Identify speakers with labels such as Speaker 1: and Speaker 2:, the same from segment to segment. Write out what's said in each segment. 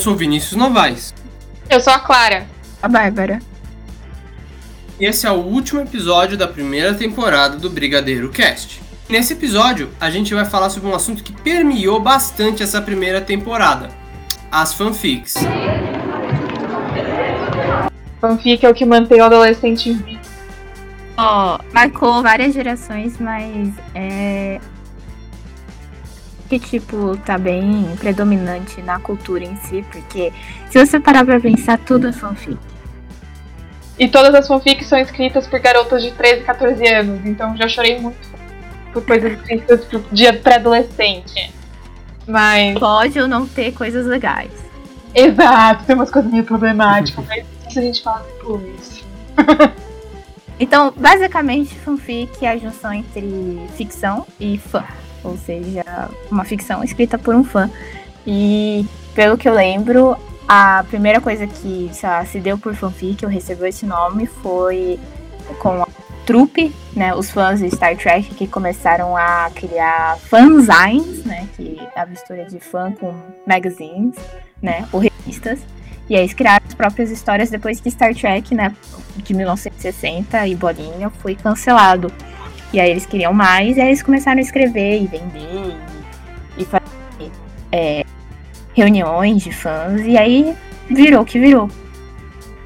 Speaker 1: Eu sou Vinícius Novaes.
Speaker 2: Eu sou a Clara.
Speaker 3: A Bárbara.
Speaker 1: E esse é o último episódio da primeira temporada do Brigadeiro Cast. Nesse episódio, a gente vai falar sobre um assunto que permeou bastante essa primeira temporada: as fanfics.
Speaker 2: Fanfic é o que mantém o adolescente vivo.
Speaker 3: Ó, marcou várias gerações, mas é. Que, tipo, tá bem predominante na cultura em si, porque se você parar pra pensar, tudo é fanfic.
Speaker 2: E todas as fanfics são escritas por garotas de 13, 14 anos, então já chorei muito por coisas escritas pro dia pré-adolescente. Mas.
Speaker 3: Pode ou não ter coisas legais.
Speaker 2: Exato, tem umas coisas meio problemáticas, mas isso a gente fala depois.
Speaker 3: Então, basicamente, fanfic é a junção entre ficção e fã. Ou seja, uma ficção escrita por um fã. E, pelo que eu lembro, a primeira coisa que lá, se deu por fanfic, eu recebeu esse nome, foi com a trupe, né, os fãs de Star Trek que começaram a criar fanzines, né, que é a mistura de fã com magazines, né, ou revistas. E aí eles criaram as próprias histórias depois que Star Trek, né, de 1960 e bolinha, foi cancelado. E aí eles queriam mais, e aí eles começaram a escrever e vender e, e fazer é, reuniões de fãs, e aí virou o que virou.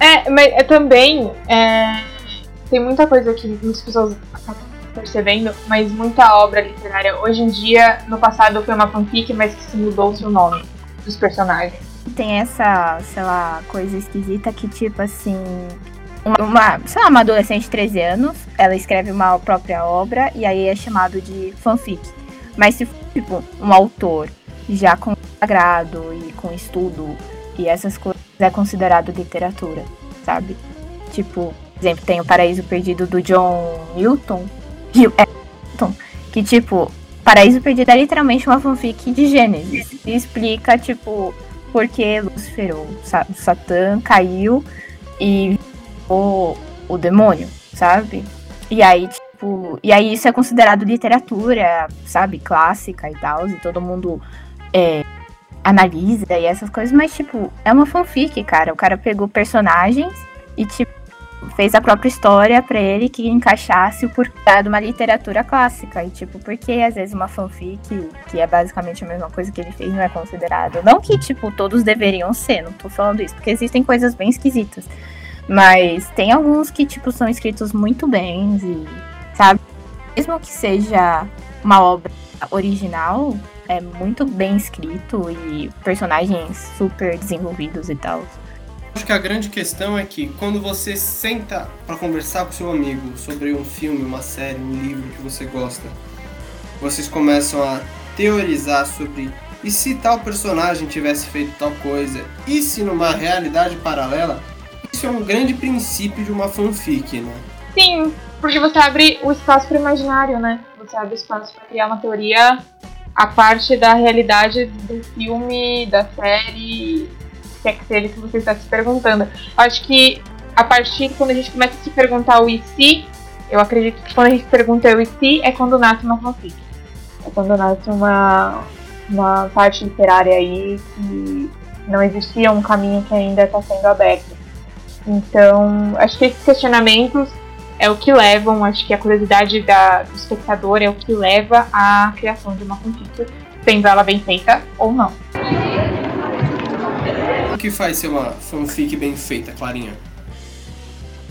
Speaker 2: É, mas é, também é, tem muita coisa que muitas pessoas acabam percebendo, mas muita obra literária hoje em dia, no passado foi uma fanfic, mas que se mudou o seu nome dos personagens.
Speaker 3: Tem essa, sei lá, coisa esquisita que tipo assim, uma, uma, sei lá, uma adolescente de 13 anos, ela escreve uma própria obra e aí é chamado de fanfic. Mas se for, tipo, um autor já consagrado e com estudo e essas coisas, é considerado literatura, sabe? Tipo, por exemplo, tem o Paraíso Perdido do John Milton, é, Milton que, tipo, Paraíso Perdido é literalmente uma fanfic de Gênesis. E explica, tipo, por que Lúcifer, ou Satã, caiu e o, o demônio, sabe? E aí, tipo, e aí isso é considerado literatura, sabe, clássica e tal, e todo mundo é, analisa e essas coisas, mas, tipo, é uma fanfic, cara. O cara pegou personagens e, tipo, fez a própria história para ele que encaixasse o porquê de uma literatura clássica. E, tipo, porque às vezes uma fanfic, que é basicamente a mesma coisa que ele fez, não é considerado. Não que, tipo, todos deveriam ser, não tô falando isso, porque existem coisas bem esquisitas. Mas tem alguns que, tipo, são escritos muito bem e, sabe? Mesmo que seja uma obra original, é muito bem escrito e personagens super desenvolvidos e tal.
Speaker 1: Acho que a grande questão é que quando você senta para conversar com seu amigo sobre um filme, uma série, um livro que você gosta, vocês começam a teorizar sobre e se tal personagem tivesse feito tal coisa, e se numa realidade paralela, isso é um grande princípio de uma fanfic, né?
Speaker 2: Sim, porque você abre o espaço para o imaginário, né? Você abre espaço para criar uma teoria a parte da realidade do filme, da série, que é que seja que você está se perguntando. Acho que a partir quando a gente começa a se perguntar o e se, eu acredito que quando a gente pergunta o e se é quando nasce uma fanfic. É quando nasce uma, uma parte literária aí que não existia um caminho que ainda está sendo aberto. Então, acho que esses questionamentos é o que levam, acho que a curiosidade da, do espectador é o que leva à criação de uma fanfic, sendo ela bem feita ou não.
Speaker 1: O que faz ser uma fanfic bem feita, Clarinha?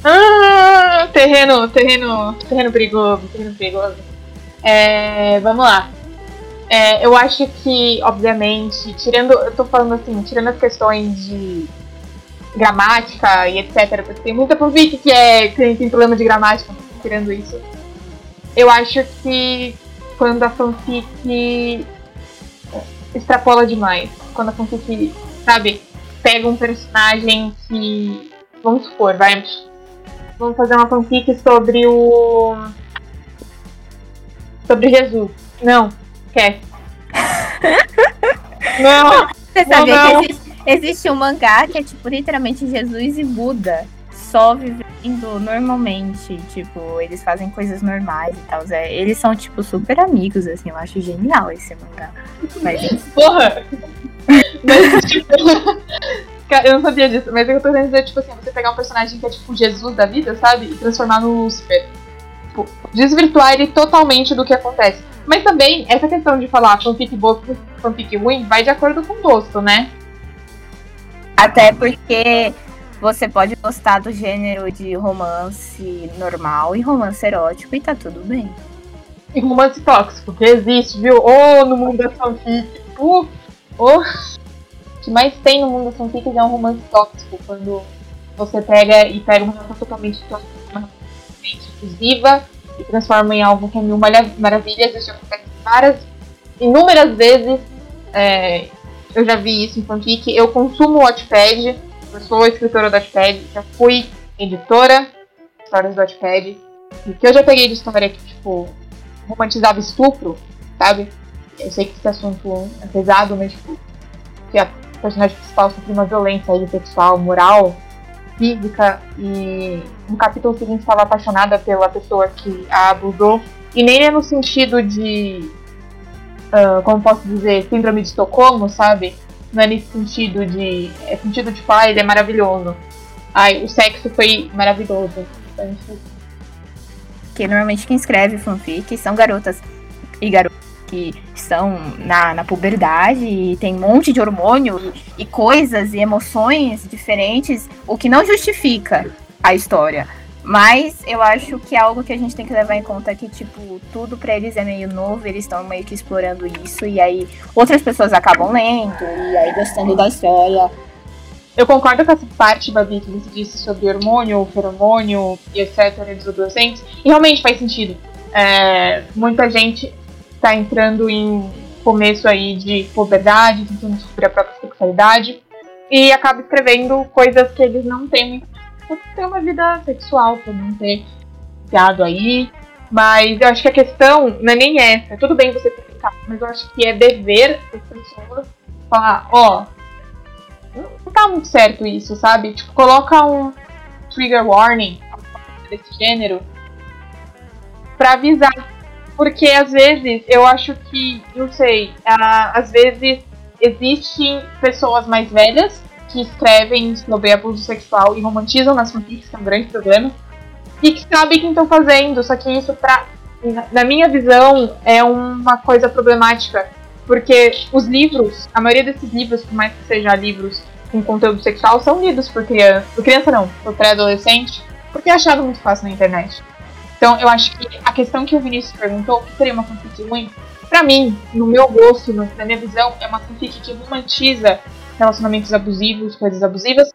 Speaker 2: Ah, terreno, terreno, terreno perigoso, terreno perigoso. É, vamos lá. É, eu acho que, obviamente, tirando, eu tô falando assim, tirando as questões de gramática e etc. Porque tem muita fanfic que, é, que tem problema de gramática, tirando isso. Eu acho que quando a fanfic extrapola demais. Quando a fanfic, sabe, pega um personagem que. Vamos supor, vai. Vamos fazer uma fanfic sobre o. Sobre Jesus. Não, quer.
Speaker 3: não! Você sabia não, não. que existe Existe um mangá que é, tipo, literalmente Jesus e Buda só vivendo normalmente. Tipo, eles fazem coisas normais e tal. É, eles são, tipo, super amigos, assim. Eu acho genial esse mangá. Mas...
Speaker 2: Porra! Mas, tipo. eu não sabia disso, mas eu tô querendo dizer, tipo assim, você pegar um personagem que é tipo Jesus da vida, sabe? E transformar no Lúcifer. Tipo, desvirtuar ele totalmente do que acontece. Mas também, essa questão de falar fanfic boa fanfic ruim vai de acordo com o gosto, né?
Speaker 3: Até porque você pode gostar do gênero de romance normal e romance erótico e tá tudo bem.
Speaker 2: E romance tóxico, que existe, viu? Oh, no mundo da fanfic. Uh, oh. O que mais tem no mundo da fanfic é um romance tóxico, quando você pega e pega uma relação totalmente tóxica, uma exclusiva e transforma em algo que é mil maravilhas. Isso acontece várias, inúmeras vezes. É, eu já vi isso em fanfic. Eu consumo Wattpad, eu sou escritora do Wattpad, já fui editora de histórias do Wattpad. O que eu já peguei de história que, tipo, romantizava estupro, sabe? Eu sei que esse assunto é pesado, mas, tipo, que a personagem principal sofreu uma violência aí, sexual, moral, física, e no capítulo seguinte estava apaixonada pela pessoa que a abusou. E nem é no sentido de. Uh, como posso dizer? Síndrome de Estocolmo, sabe? Não é nesse sentido de. É sentido de, pai, ele é maravilhoso. Ai, o sexo foi maravilhoso. Então,
Speaker 3: que normalmente quem escreve fanfic são garotas e garotos que estão na, na puberdade e tem um monte de hormônio e coisas e emoções diferentes, o que não justifica a história. Mas eu acho que é algo que a gente tem que levar em conta que, tipo, tudo para eles é meio novo, eles estão meio que explorando isso, e aí outras pessoas acabam lendo, e aí gostando da história.
Speaker 2: Eu concordo com essa parte, Babi, que você disse sobre hormônio, feromônio e etc. dos adolescentes. E realmente faz sentido. É, muita gente está entrando em começo aí de puberdade, tentando descobrir a própria sexualidade. E acaba escrevendo coisas que eles não têm por ter uma vida sexual, por não ter piado aí. Mas eu acho que a questão não é nem essa. Tudo bem você publicar, mas eu acho que é dever das pessoas falar, ó, oh, não tá muito certo isso, sabe? Tipo, coloca um trigger warning desse gênero pra avisar. Porque às vezes eu acho que, não sei, às vezes existem pessoas mais velhas que escrevem sobre abuso sexual e romantizam nas fanfics, que é um grande problema, e que sabem o que estão fazendo, só que isso, pra, na minha visão, é uma coisa problemática porque os livros, a maioria desses livros, por mais que sejam livros com conteúdo sexual, são lidos por criança. Por criança não, por pré-adolescente, porque é achado muito fácil na internet. Então eu acho que a questão que o Vinícius perguntou, que seria uma fanfic ruim? Pra mim, no meu gosto, na minha visão, é uma fanfic que romantiza relacionamentos abusivos, coisas abusivas,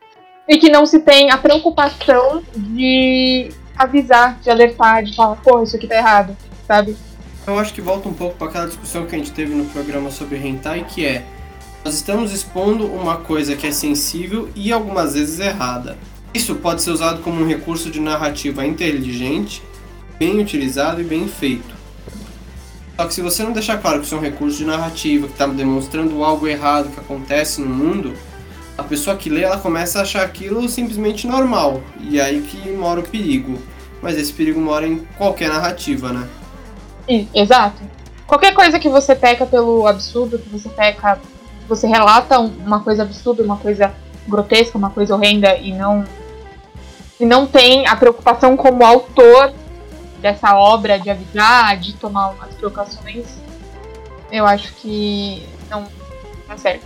Speaker 2: e que não se tem a preocupação de avisar, de alertar, de falar, pô, isso aqui tá errado, sabe?
Speaker 1: Eu acho que volta um pouco para aquela discussão que a gente teve no programa sobre hentai, que é nós estamos expondo uma coisa que é sensível e algumas vezes errada. Isso pode ser usado como um recurso de narrativa inteligente, bem utilizado e bem feito. Só que se você não deixar claro que isso é um recurso de narrativa, que está demonstrando algo errado que acontece no mundo, a pessoa que lê ela começa a achar aquilo simplesmente normal. E é aí que mora o perigo. Mas esse perigo mora em qualquer narrativa, né?
Speaker 2: Exato. Qualquer coisa que você peca pelo absurdo, que você peca, você relata uma coisa absurda, uma coisa grotesca, uma coisa horrenda e não e não tem a preocupação como autor dessa obra de avisar, de tomar umas precauções, eu acho que não tá certo.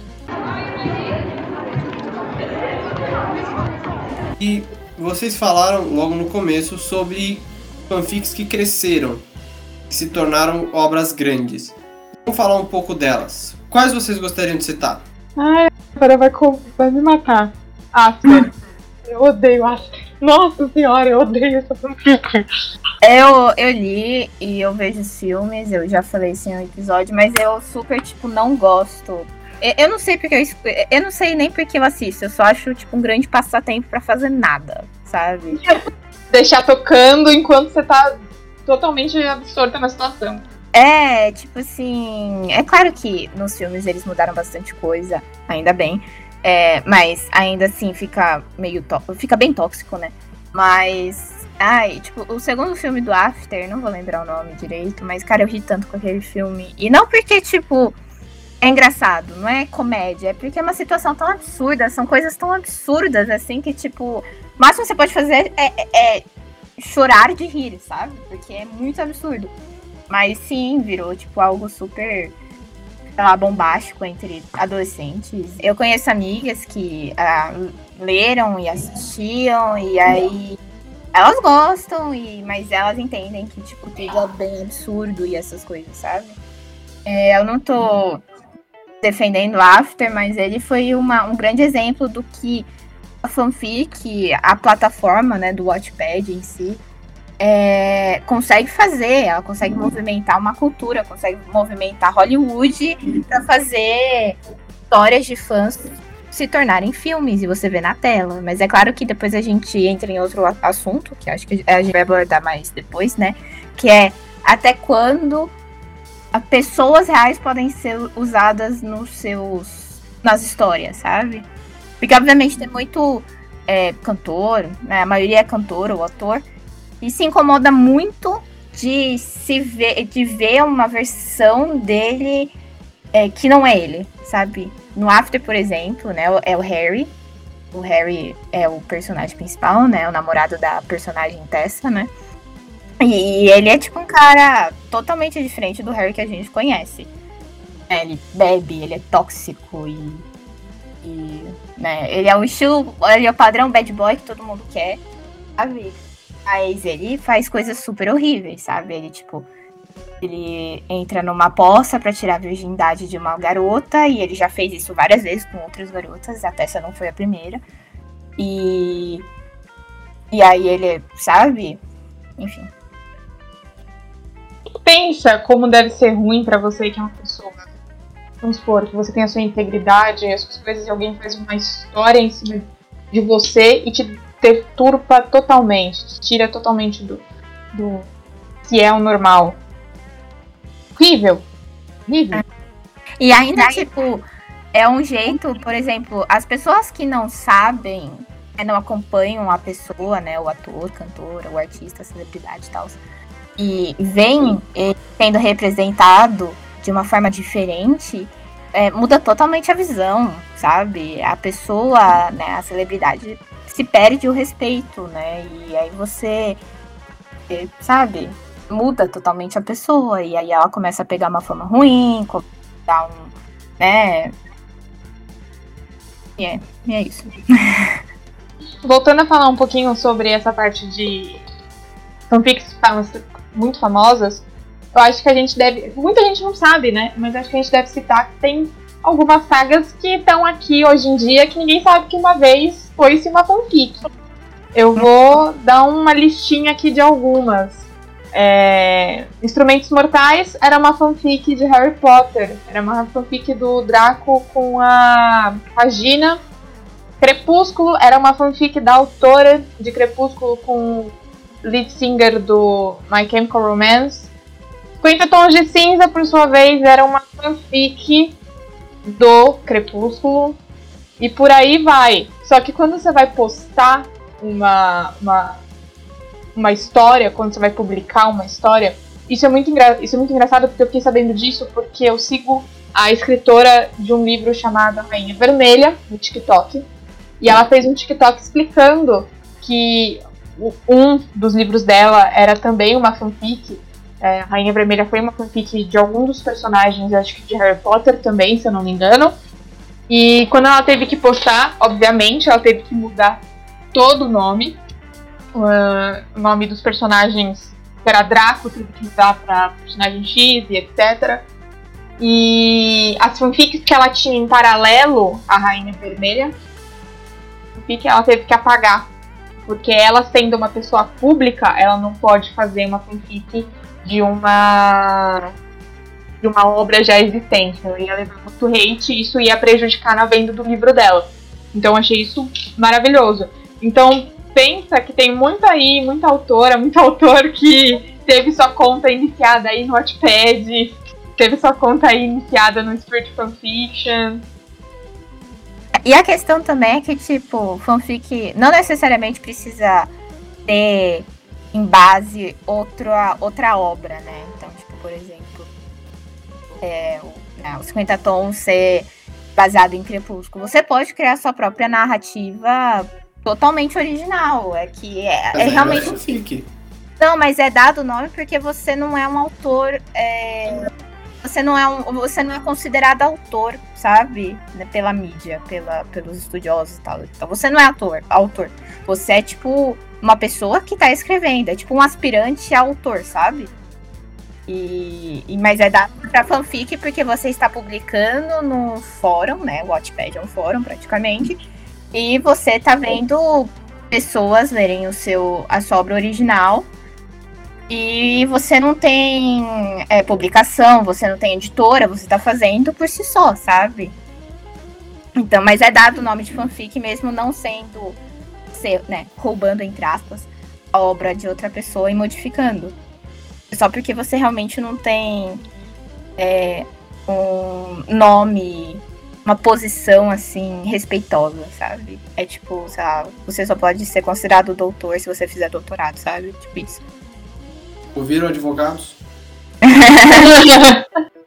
Speaker 1: E vocês falaram logo no começo sobre fanfics que cresceram que se tornaram obras grandes. Vamos falar um pouco delas. Quais vocês gostariam de citar?
Speaker 2: Ai, agora vai, vai me matar. Aster. Eu odeio Aster. Nossa senhora, eu odeio essa fanfic.
Speaker 3: Eu, eu li e eu vejo os filmes, eu já falei isso em um episódio, mas eu super, tipo, não gosto. Eu, eu não sei porque eu, eu não sei nem porque eu assisto, eu só acho, tipo, um grande passatempo para fazer nada, sabe?
Speaker 2: Deixar tocando enquanto você tá totalmente absorta na situação.
Speaker 3: É, tipo assim. É claro que nos filmes eles mudaram bastante coisa, ainda bem. É, mas ainda assim fica meio. Fica bem tóxico, né? Mas. Ai, tipo, o segundo filme do After, não vou lembrar o nome direito, mas, cara, eu ri tanto com aquele filme. E não porque, tipo. é engraçado, não é comédia, é porque é uma situação tão absurda, são coisas tão absurdas assim que, tipo, o máximo que você pode fazer é, é, é chorar de rir, sabe? Porque é muito absurdo. Mas sim, virou, tipo, algo super, sei lá, bombástico entre adolescentes. Eu conheço amigas que ah, leram e assistiam, e aí elas gostam, e, mas elas entendem que, tipo, tudo é bem absurdo e essas coisas, sabe? É, eu não tô defendendo After, mas ele foi uma, um grande exemplo do que a fanfic, a plataforma né, do Watchpad em si, é, consegue fazer. Ela consegue movimentar uma cultura, consegue movimentar Hollywood para fazer histórias de fãs se tornarem filmes e você vê na tela. Mas é claro que depois a gente entra em outro assunto, que acho que a gente vai abordar mais depois, né? Que é até quando pessoas reais podem ser usadas nos seus nas histórias, sabe? Porque obviamente tem muito é, cantor, né? A maioria é cantor ou ator e se incomoda muito de se ver, de ver uma versão dele é, que não é ele, sabe? No After, por exemplo, né? É o Harry. O Harry é o personagem principal, né? O namorado da personagem Tessa, né? E ele é tipo um cara totalmente diferente do Harry que a gente conhece. É, ele bebe, ele é tóxico e. e né, ele é o estilo. Ele é o padrão bad boy que todo mundo quer. Sabe? Mas ele faz coisas super horríveis, sabe? Ele, tipo. Ele entra numa poça para tirar a virgindade de uma garota. E ele já fez isso várias vezes com outras garotas. Até essa não foi a primeira. E. E aí ele, sabe? Enfim
Speaker 2: pensa como deve ser ruim para você que é uma pessoa. Vamos supor que você tem a sua integridade, as suas coisas e alguém faz uma história em cima de você e te deturpa totalmente, te tira totalmente do, do que é o normal. Horrível. Horrível.
Speaker 3: E ainda, tipo, é um jeito, por exemplo, as pessoas que não sabem, não acompanham a pessoa, né, o ator, cantor, o artista, a celebridade e tal, e vem sendo representado de uma forma diferente, é, muda totalmente a visão, sabe? A pessoa, né, a celebridade se perde o respeito, né? E aí você, é, sabe, muda totalmente a pessoa e aí ela começa a pegar uma forma ruim, dar um, né? E é, e é isso.
Speaker 2: Voltando a falar um pouquinho sobre essa parte de fanfics muito famosas, eu acho que a gente deve. Muita gente não sabe, né? Mas acho que a gente deve citar que tem algumas sagas que estão aqui hoje em dia que ninguém sabe que uma vez foi-se uma fanfic. Eu vou dar uma listinha aqui de algumas. É... Instrumentos Mortais era uma fanfic de Harry Potter. Era uma fanfic do Draco com a Regina. Crepúsculo era uma fanfic da autora de Crepúsculo com lead singer do My Chemical Romance. 50 Tons de Cinza, por sua vez, era uma fanfic do Crepúsculo. E por aí vai. Só que quando você vai postar uma, uma, uma história, quando você vai publicar uma história, isso é, muito isso é muito engraçado porque eu fiquei sabendo disso porque eu sigo a escritora de um livro chamado Rainha Vermelha no TikTok. E ela fez um TikTok explicando que um dos livros dela era também uma fanfic. É, Rainha Vermelha foi uma fanfic de algum dos personagens, acho que de Harry Potter também, se eu não me engano. E quando ela teve que postar, obviamente, ela teve que mudar todo o nome. Uh, o nome dos personagens, era Draco, teve que mudar para personagem X e etc. E as fanfics que ela tinha em paralelo à Rainha Vermelha, fanfic ela teve que apagar porque ela sendo uma pessoa pública, ela não pode fazer uma fanfic de uma de uma obra já existente. Ela ia levar muito hate e isso ia prejudicar na venda do livro dela. Então achei isso maravilhoso. Então pensa que tem muito aí, muita autora, muito autor que teve sua conta iniciada aí no Wattpad, teve sua conta aí iniciada no Spirit Fanfiction.
Speaker 3: E a questão também é que, tipo, fanfic não necessariamente precisa ter em base outra, outra obra, né? Então, tipo, por exemplo, é, né, os 50 tons ser baseado em Crepúsculo. Você pode criar sua própria narrativa totalmente original. É que é, é realmente. É
Speaker 1: fanfic.
Speaker 3: Não, mas é dado o nome porque você não é um autor. É... Você não é um, você não é considerado autor, sabe? Né, pela mídia, pela, pelos estudiosos e tal. Então você não é autor, autor. Você é tipo uma pessoa que tá escrevendo, é tipo um aspirante a autor, sabe? E, e, mas é dado para fanfic porque você está publicando no fórum, né? O Wattpad é um fórum praticamente. E você tá vendo pessoas lerem o seu a sua obra original e você não tem é, publicação, você não tem editora, você tá fazendo por si só, sabe? Então, mas é dado o nome de fanfic mesmo não sendo, ser, né, roubando entre aspas a obra de outra pessoa e modificando. Só porque você realmente não tem é, um nome, uma posição assim respeitosa, sabe? É tipo, sabe, você só pode ser considerado doutor se você fizer doutorado, sabe? Tipo isso.
Speaker 1: Ouviram, advogados?